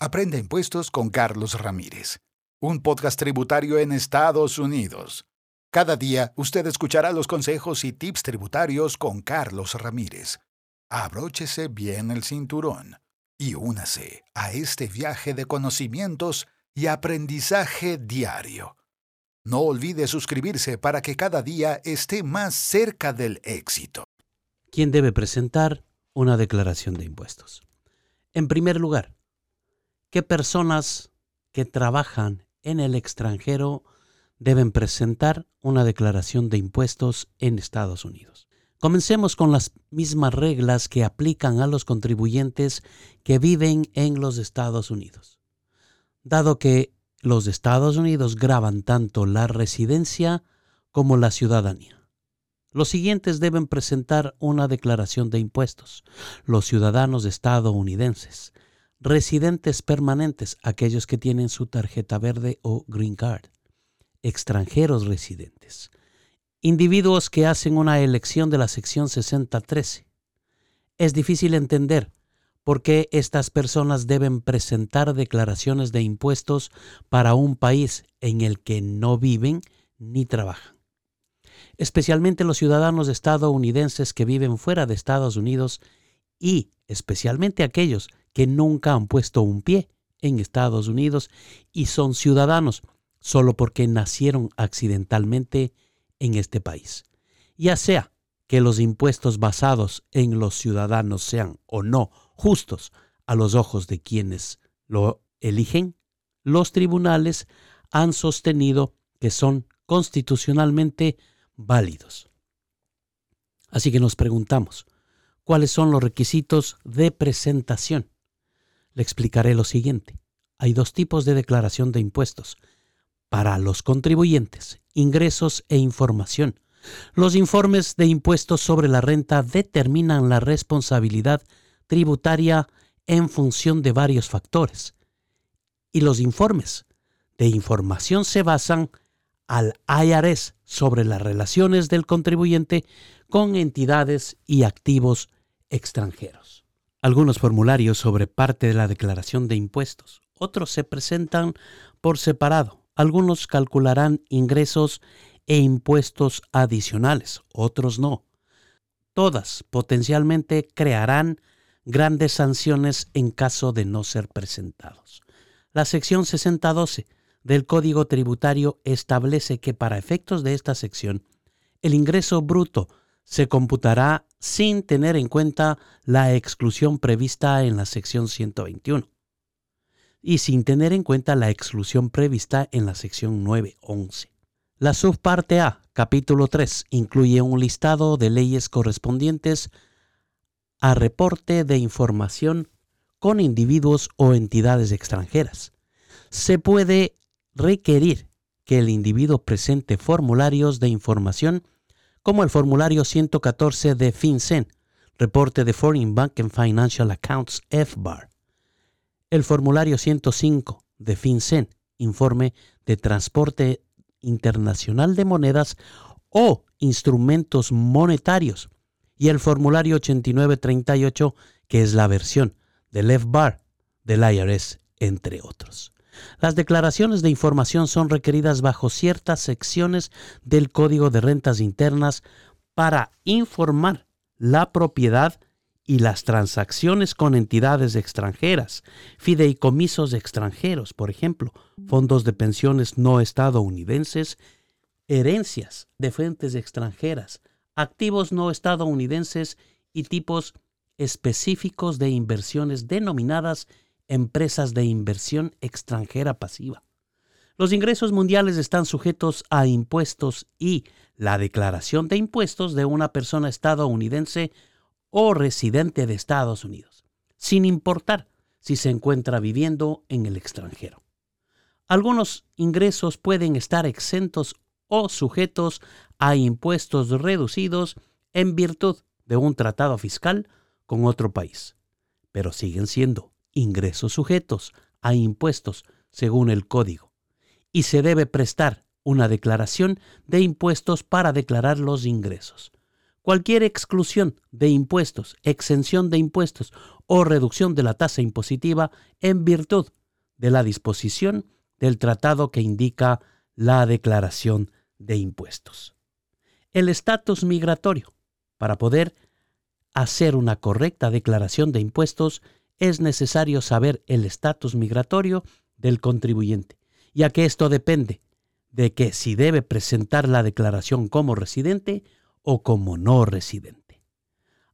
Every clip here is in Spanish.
Aprende impuestos con Carlos Ramírez, un podcast tributario en Estados Unidos. Cada día usted escuchará los consejos y tips tributarios con Carlos Ramírez. Abróchese bien el cinturón y únase a este viaje de conocimientos y aprendizaje diario. No olvide suscribirse para que cada día esté más cerca del éxito. ¿Quién debe presentar una declaración de impuestos? En primer lugar, ¿qué personas que trabajan en el extranjero deben presentar una declaración de impuestos en Estados Unidos? Comencemos con las mismas reglas que aplican a los contribuyentes que viven en los Estados Unidos. Dado que los Estados Unidos graban tanto la residencia como la ciudadanía. Los siguientes deben presentar una declaración de impuestos. Los ciudadanos estadounidenses, residentes permanentes, aquellos que tienen su tarjeta verde o green card, extranjeros residentes, individuos que hacen una elección de la sección 6013. Es difícil entender por qué estas personas deben presentar declaraciones de impuestos para un país en el que no viven ni trabajan. Especialmente los ciudadanos estadounidenses que viven fuera de Estados Unidos y especialmente aquellos que nunca han puesto un pie en Estados Unidos y son ciudadanos solo porque nacieron accidentalmente en este país. Ya sea que los impuestos basados en los ciudadanos sean o no justos a los ojos de quienes lo eligen, los tribunales han sostenido que son constitucionalmente válidos. Así que nos preguntamos, ¿cuáles son los requisitos de presentación? Le explicaré lo siguiente. Hay dos tipos de declaración de impuestos. Para los contribuyentes, ingresos e información. Los informes de impuestos sobre la renta determinan la responsabilidad tributaria en función de varios factores. Y los informes de información se basan al IRS sobre las relaciones del contribuyente con entidades y activos extranjeros. Algunos formularios sobre parte de la declaración de impuestos, otros se presentan por separado, algunos calcularán ingresos e impuestos adicionales, otros no. Todas potencialmente crearán grandes sanciones en caso de no ser presentados. La sección 6012 del Código Tributario establece que para efectos de esta sección, el ingreso bruto se computará sin tener en cuenta la exclusión prevista en la sección 121 y sin tener en cuenta la exclusión prevista en la sección 911. La subparte A, capítulo 3, incluye un listado de leyes correspondientes a reporte de información con individuos o entidades extranjeras. Se puede requerir que el individuo presente formularios de información como el formulario 114 de FinCEN, reporte de Foreign Bank and Financial Accounts FBAR, el formulario 105 de FinCEN, informe de transporte internacional de monedas o instrumentos monetarios, y el formulario 8938, que es la versión del FBAR del IRS, entre otros. Las declaraciones de información son requeridas bajo ciertas secciones del Código de Rentas Internas para informar la propiedad y las transacciones con entidades extranjeras, fideicomisos extranjeros, por ejemplo, fondos de pensiones no estadounidenses, herencias de fuentes extranjeras, activos no estadounidenses y tipos específicos de inversiones denominadas empresas de inversión extranjera pasiva. Los ingresos mundiales están sujetos a impuestos y la declaración de impuestos de una persona estadounidense o residente de Estados Unidos, sin importar si se encuentra viviendo en el extranjero. Algunos ingresos pueden estar exentos o sujetos a impuestos reducidos en virtud de un tratado fiscal con otro país, pero siguen siendo ingresos sujetos a impuestos según el código y se debe prestar una declaración de impuestos para declarar los ingresos. Cualquier exclusión de impuestos, exención de impuestos o reducción de la tasa impositiva en virtud de la disposición del tratado que indica la declaración de impuestos. El estatus migratorio. Para poder hacer una correcta declaración de impuestos es necesario saber el estatus migratorio del contribuyente, ya que esto depende de que si debe presentar la declaración como residente o como no residente.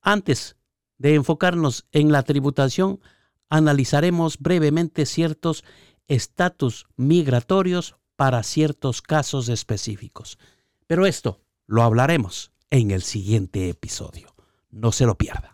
Antes de enfocarnos en la tributación, analizaremos brevemente ciertos estatus migratorios para ciertos casos específicos. Pero esto lo hablaremos en el siguiente episodio. No se lo pierda.